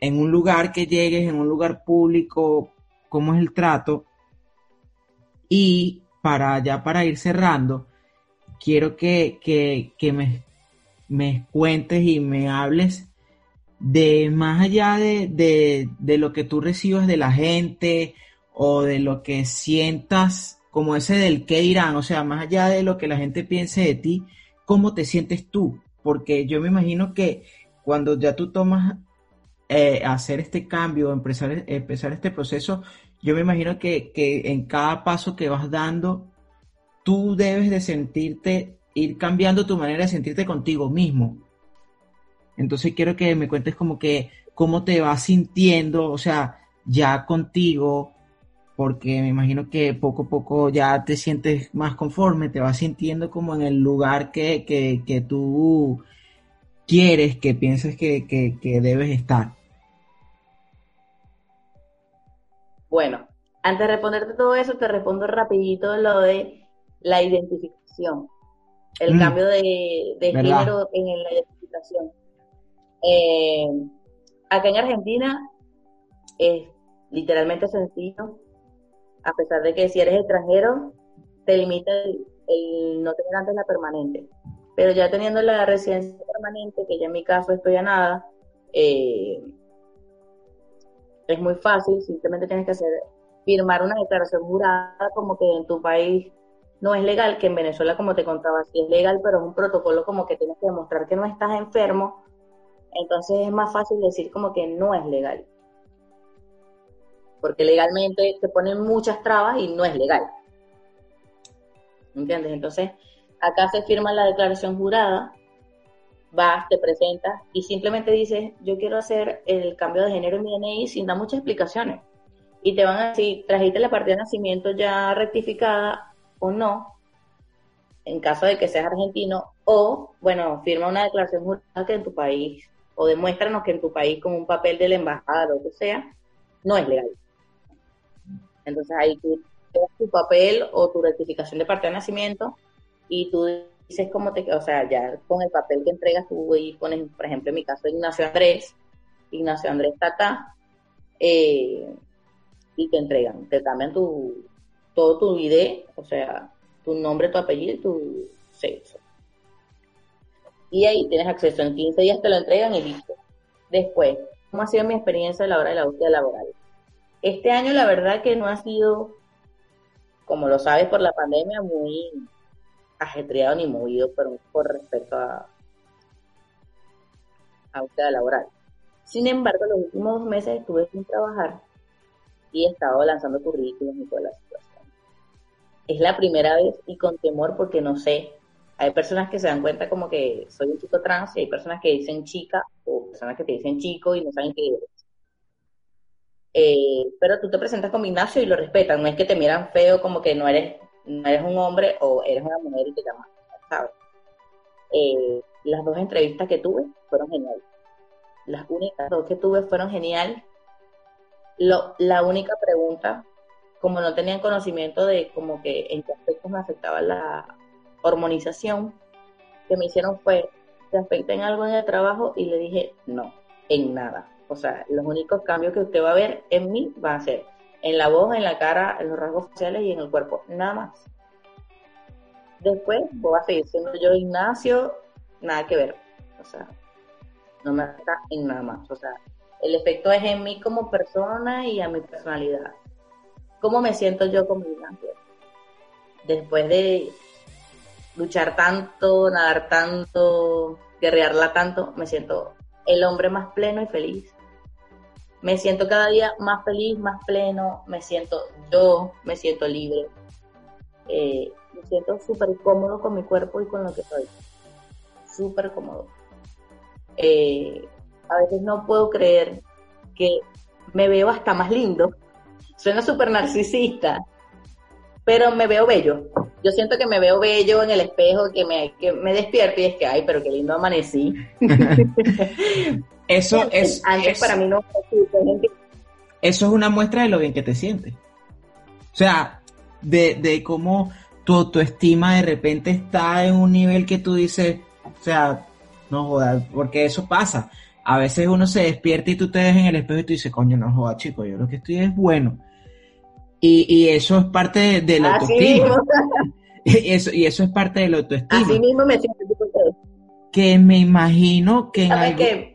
en un lugar que llegues, en un lugar público, cómo es el trato? Y para ya para ir cerrando, quiero que, me, me, cuentes y me hables de más allá de, lo que tú recibas de la gente o de lo que sientas como ese del qué dirán, o sea, más allá de lo que la gente piense de ti, ¿cómo te sientes tú? Porque yo me imagino que cuando ya tú tomas eh, hacer este cambio, empezar, empezar este proceso, yo me imagino que, en cada paso que vas dando, tú debes de sentirte, ir cambiando tu manera de sentirte contigo mismo. Entonces quiero que me cuentes como que cómo te vas sintiendo, o sea, ya contigo, porque me imagino que poco a poco ya te sientes más conforme, te vas sintiendo como en el lugar que, que, tú quieres, que piensas que, que debes estar. Bueno, antes de responderte todo eso, te respondo rapidito lo de la identificación, el mm. cambio de, género en la identificación. Eh, acá en Argentina es literalmente sencillo, a pesar de que si eres extranjero, te limita el, no tener antes la permanente. Pero ya teniendo la residencia permanente, que ya en mi caso estoy a nada, eh, es muy fácil, simplemente tienes que hacer firmar una declaración jurada como que en tu país no es legal, que en Venezuela, como te contaba, sí es legal, pero es un protocolo como que tienes que demostrar que no estás enfermo, entonces es más fácil decir como que no es legal. Porque legalmente te ponen muchas trabas y no es legal. ¿Entiendes? Entonces, acá se firma la declaración jurada vas, te presentas y simplemente dices, yo quiero hacer el cambio de género en mi DNI sin dar muchas explicaciones. Y te van a decir, trajiste la partida de nacimiento ya rectificada o no, en caso de que seas argentino, o, bueno, firma una declaración jurada que en tu país o demuéstranos que en tu país con un papel de la embajada o lo que sea, no es legal. Entonces ahí tú tu papel o tu rectificación de parte de nacimiento y tú dices cómo te, o sea, ya con el papel que entregas tú y pones, por ejemplo, en mi caso Ignacio Andrés, Ignacio Andrés Tata, eh, y te entregan, te cambian tu, todo tu ID, o sea, tu nombre, tu apellido y tu sexo. Y ahí tienes acceso, en 15 días te lo entregan y listo. Después, ¿cómo ha sido mi experiencia a la hora de la búsqueda laboral? Este año la verdad que no ha sido, como lo sabes por la pandemia, muy ajetreado ni movido pero por respecto a, a búsqueda laboral. Sin embargo, los últimos meses estuve sin trabajar y he estado lanzando currículums y toda la situación. Es la primera vez y con temor porque no sé. Hay personas que se dan cuenta como que soy un chico trans y hay personas que dicen chica o personas que te dicen chico y no saben qué eres. Eh, pero tú te presentas como Ignacio y lo respetan. No es que te miran feo como que no eres, no eres un hombre o eres una mujer y te llaman, ¿sabes? Eh, las dos entrevistas que tuve fueron geniales las únicas dos que tuve fueron genial. Lo, la única pregunta, como no tenían conocimiento de como que en qué aspectos me afectaba la hormonización, que me hicieron fue, ¿te afecta en algo en el trabajo? Y le dije, no, en nada. O sea, los únicos cambios que usted va a ver en mí van a ser en la voz, en la cara, en los rasgos faciales y en el cuerpo, nada más. Después voy a seguir siendo yo Ignacio, nada que ver. O sea, no me afecta en nada más. O sea, el efecto es en mí como persona y a mi personalidad. ¿Cómo me siento yo como Ignacio? Después de luchar tanto, nadar tanto, guerrearla tanto, me siento el hombre más pleno y feliz. Me siento cada día más feliz, más pleno, me siento yo, me siento libre. Eh, me siento súper cómodo con mi cuerpo y con lo que soy. Súper cómodo. Eh, a veces no puedo creer que me veo hasta más lindo. Suena súper narcisista, pero me veo bello. Yo siento que me veo bello en el espejo, que me, que me despierto y es que, ay, pero qué lindo amanecí. eso es... Antes para mí no... Eso es una muestra de lo bien que te sientes. O sea, de, de cómo tu autoestima de repente está en un nivel que tú dices, o sea, no jodas, porque eso pasa. A veces uno se despierta y tú te ves en el espejo y tú dices, coño, no jodas, chico, yo lo que estoy es bueno. Y, eso es parte de, la autoestima. y, eso, y eso es parte de la autoestima. Así mismo me siento. Que me imagino que en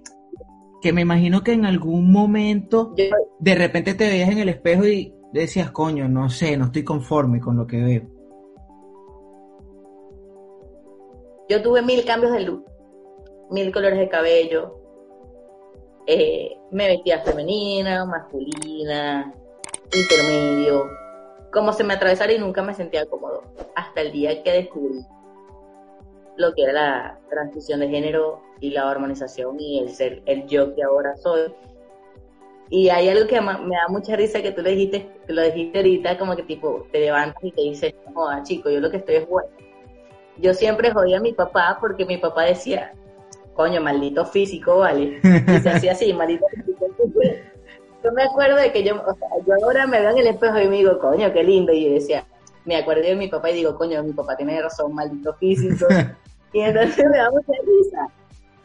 que me imagino que en algún momento de repente te veías en el espejo y decías, coño, no sé, no estoy conforme con lo que veo. Yo tuve mil cambios de luz mil colores de cabello. Eh, me vestía femenina, masculina, intermedio, como se me atravesara y nunca me sentía cómodo. Hasta el día que descubrí lo que era la transición de género y la hormonización y el ser el yo que ahora soy. Y hay algo que me da mucha risa que tú le dijiste, que lo dijiste ahorita, como que tipo, te levantas y te dices, joda chico, yo lo que estoy es bueno. Yo siempre jodía a mi papá porque mi papá decía, coño, maldito físico, ¿vale? Y se hacía así, maldito físico. Yo me acuerdo de que yo, o sea, yo ahora me veo en el espejo y me digo, coño, qué lindo. Y yo decía, me acuerdo de mi papá y digo, coño, mi papá tiene razón, maldito físico. y entonces me da mucha risa.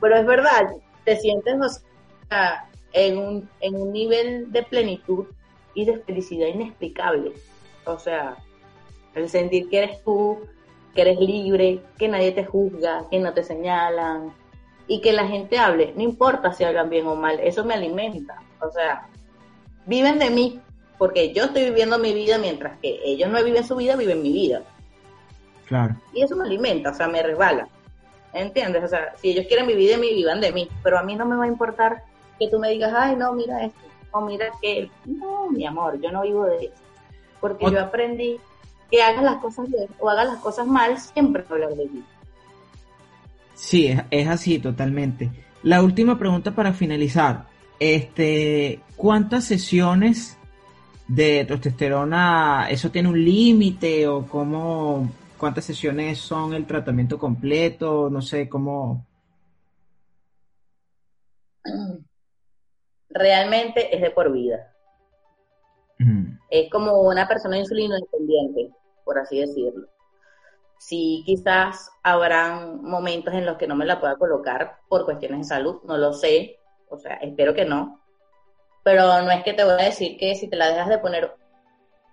Pero es verdad, te sientes, o sea, en un, en un nivel de plenitud y de felicidad inexplicable. O sea, el sentir que eres tú, que eres libre, que nadie te juzga, que no te señalan, y que la gente hable, no importa si hagan bien o mal, eso me alimenta. O sea, viven de mí, porque yo estoy viviendo mi vida mientras que ellos no viven su vida, viven mi vida. Claro. Y eso me alimenta, o sea, me resbala. ¿Entiendes? O sea, si ellos quieren vivir de mí, vivan de mí, pero a mí no me va a importar que tú me digas, ay, no, mira esto, o mira que No, mi amor, yo no vivo de eso. Porque yo aprendí que hagas las cosas bien o hagas las cosas mal, siempre hablar de ti. Sí, es, así totalmente. La última pregunta para finalizar. Este, ¿cuántas sesiones de testosterona, eso tiene un límite o cómo, cuántas sesiones son el tratamiento completo? No sé, cómo... realmente es de por vida. Es como una persona insulino dependiente, por así decirlo. Sí, quizás habrán momentos en los que no me la pueda colocar por cuestiones de salud, no lo sé, o sea, espero que no. Pero no es que te voy a decir que si te la dejas de poner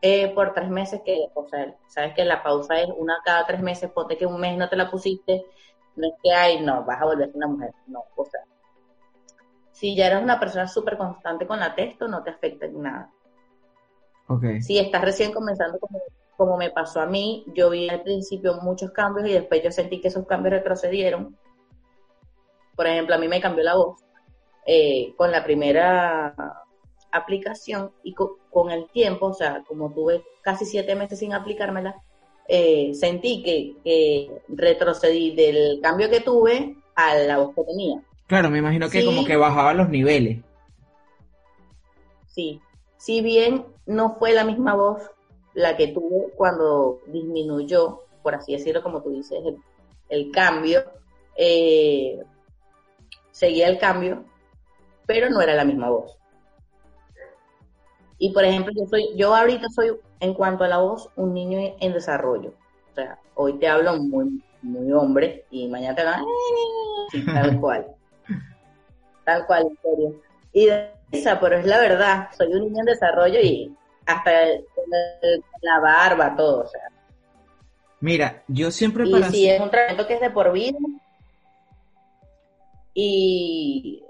eh, por tres meses, que, o sea, sabes que la pausa es una cada tres meses, ponte que un mes no te la pusiste, no es que, ay, no, vas a volver una mujer, no, o sea, si ya eres una persona súper constante con la texto, no te afecta en nada. Okay. Si estás recién comenzando como, como me pasó a mí, yo vi al principio muchos cambios y después yo sentí que esos cambios retrocedieron. Por ejemplo, a mí me cambió la voz eh, con la primera aplicación y con, el tiempo, o sea, como tuve casi siete meses sin aplicármela, eh, sentí que, retrocedí del cambio que tuve a la voz que tenía. Claro, me imagino que como que bajaba los niveles. Sí, si bien no fue la misma voz la que tuve cuando disminuyó, por así decirlo, como tú dices, el, cambio, eh, seguía el cambio, pero no era la misma voz. Y por ejemplo, yo soy, yo ahorita soy, en cuanto a la voz, un niño en desarrollo. O sea, hoy te hablo muy, muy hombre y mañana te hablo tal cual. Tal cual, en serio. Y de esa, pero es la verdad, soy un niño en desarrollo y hasta la barba, todo, o sea. Mira, yo siempre y para... si es un tratamiento que es de por vida y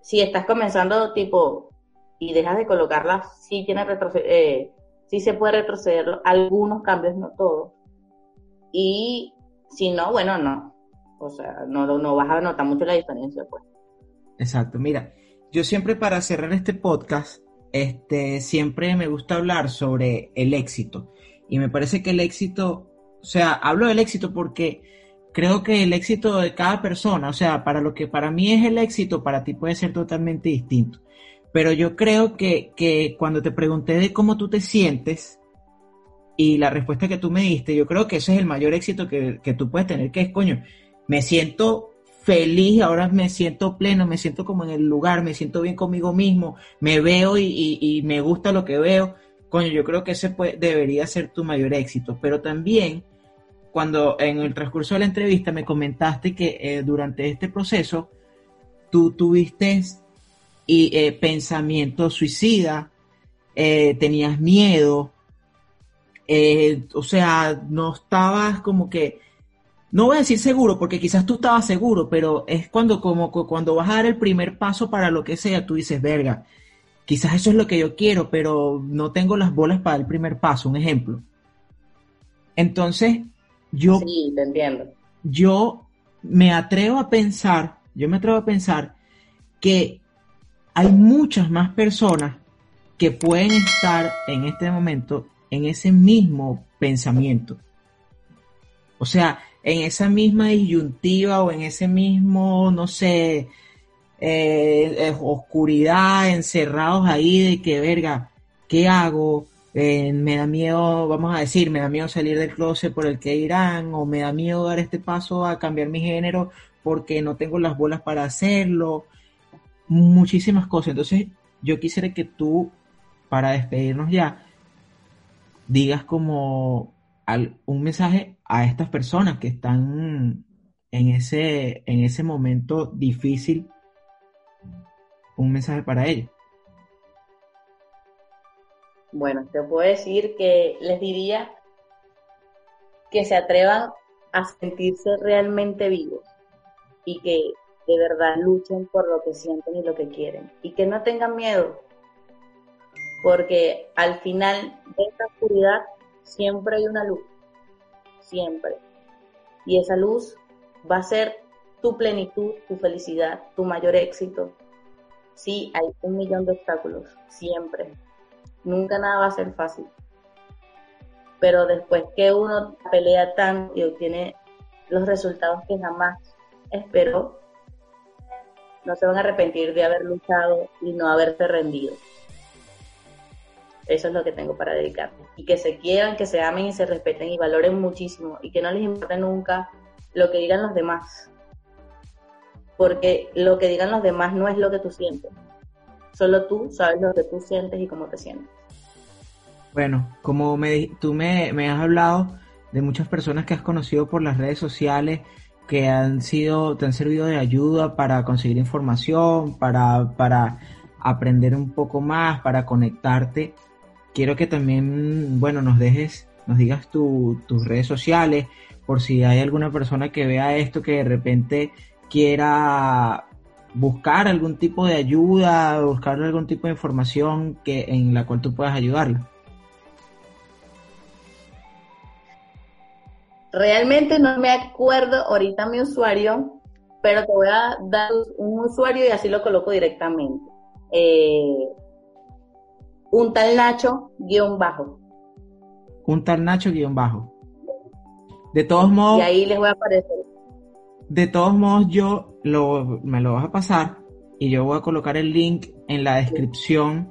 si estás comenzando tipo y dejas de colocarla, sí tiene eh, sí se puede retroceder algunos cambios, no todos. Y si no, bueno, no. O sea, no, no vas a notar mucho la diferencia, pues. Exacto, mira, yo siempre para cerrar este podcast, este, siempre me gusta hablar sobre el éxito. Y me parece que el éxito, o sea, hablo del éxito porque creo que el éxito de cada persona, o sea, para lo que para mí es el éxito, para ti puede ser totalmente distinto. Pero yo creo que, que cuando te pregunté de cómo tú te sientes y la respuesta que tú me diste, yo creo que ese es el mayor éxito que, que tú puedes tener, que es, coño, me siento feliz, ahora me siento pleno, me siento como en el lugar, me siento bien conmigo mismo, me veo y, y, me gusta lo que veo. Coño, yo creo que ese debería ser tu mayor éxito. Pero también, cuando en el transcurso de la entrevista me comentaste que eh, durante este proceso tú tuviste y eh, pensamiento suicida, eh, tenías miedo, eh, o sea, no estabas como que, no voy a decir seguro, porque quizás tú estabas seguro, pero es cuando como cuando vas a dar el primer paso para lo que sea, tú dices, verga, quizás eso es lo que yo quiero, pero no tengo las bolas para el primer paso, un ejemplo. Entonces, yo... Sí, te entiendo. Yo me atrevo a pensar, yo me atrevo a pensar que hay muchas más personas que pueden estar en este momento en ese mismo pensamiento. O sea, en esa misma disyuntiva o en ese mismo, no sé, eh, eh, oscuridad, encerrados ahí de que, verga, ¿qué hago? Eh, me da miedo, vamos a decir, me da miedo salir del closet por el que irán, o me da miedo dar este paso a cambiar mi género porque no tengo las bolas para hacerlo, muchísimas cosas. Entonces, yo quisiera que tú, para despedirnos ya, digas como un mensaje a estas personas que están en ese, en ese momento difícil, un mensaje para ellos. Bueno, te puedo decir que les diría que se atrevan a sentirse realmente vivos y que de verdad luchen por lo que sienten y lo que quieren. Y que no tengan miedo, porque al final de esta oscuridad siempre hay una luz, siempre. Y esa luz va a ser tu plenitud, tu felicidad, tu mayor éxito. Sí, hay un millón de obstáculos, siempre. Nunca nada va a ser fácil. Pero después que uno pelea tanto y obtiene los resultados que jamás esperó, no se van a arrepentir de haber luchado y no haberse rendido. Eso es lo que tengo para dedicarme. Y que se quieran, que se amen y se respeten y valoren muchísimo y que no les importe nunca lo que digan los demás. porque lo que digan los demás no es lo que tú sientes. Solo tú sabes lo que tú sientes y cómo te sientes. Bueno, como me, tú me, me has hablado de muchas personas que has conocido por las redes sociales que han sido, te han servido de ayuda para conseguir información, para, para aprender un poco más, para conectarte. Quiero que también, bueno, nos dejes, nos digas tus redes sociales, por si hay alguna persona que vea esto que de repente quiera buscar algún tipo de ayuda, buscar algún tipo de información que, en la cual tú puedas ayudarlo. Realmente no me acuerdo ahorita mi usuario, pero te voy a dar un usuario y así lo coloco directamente. Eh, un tal Nacho guion bajo. Un tal Nacho guion bajo. De todos modos. Y ahí les voy a aparecer. De todos modos, yo lo, me lo vas a pasar y yo voy a colocar el link en la descripción,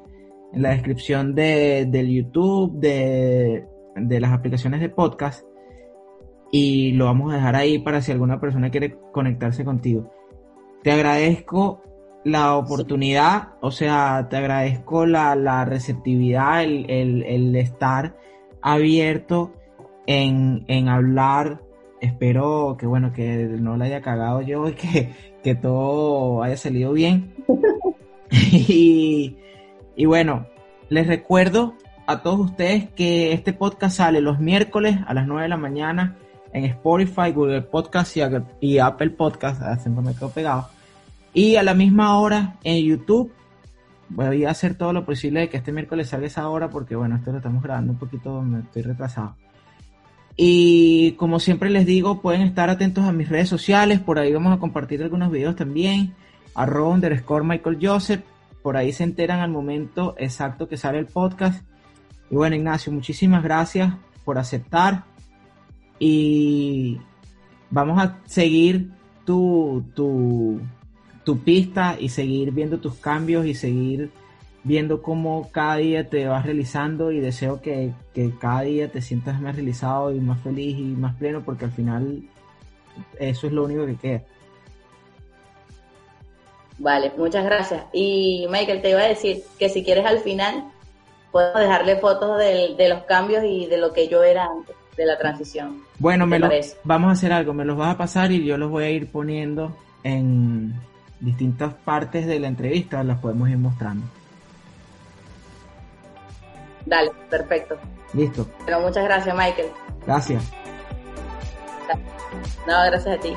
en la descripción de, del YouTube, de, de las aplicaciones de podcast y lo vamos a dejar ahí para si alguna persona quiere conectarse contigo. Te agradezco la oportunidad, o sea, te agradezco la, receptividad, el, estar abierto en, en hablar espero que bueno, que no la haya cagado yo y que, que todo haya salido bien. y, y bueno, les recuerdo a todos ustedes que este podcast sale los miércoles a las 9 de la mañana en Spotify, Google Podcast y, Apple Podcast, siempre me quedo pegado. Y a la misma hora en YouTube. Voy a hacer todo lo posible de que este miércoles salga esa hora porque bueno, esto lo estamos grabando un poquito, me estoy retrasado. Y como siempre les digo, pueden estar atentos a mis redes sociales, por ahí vamos a compartir algunos videos también, arroba underscore Michael Joseph, por ahí se enteran al momento exacto que sale el podcast. Y bueno, Ignacio, muchísimas gracias por aceptar y vamos a seguir tu, tu, tu pista y seguir viendo tus cambios y seguir viendo cómo cada día te vas realizando y deseo que, cada día te sientas más realizado y más feliz y más pleno porque al final eso es lo único que queda. Vale, muchas gracias. Y Michael, te iba a decir que si quieres al final, puedo dejarle fotos de, los cambios y de lo que yo era antes de la transición. Bueno, me lo, vamos a hacer algo, me los vas a pasar y yo los voy a ir poniendo en distintas partes de la entrevista, las podemos ir mostrando. Dale, perfecto. Listo. Pero muchas gracias, Michael. Gracias. No, gracias a ti.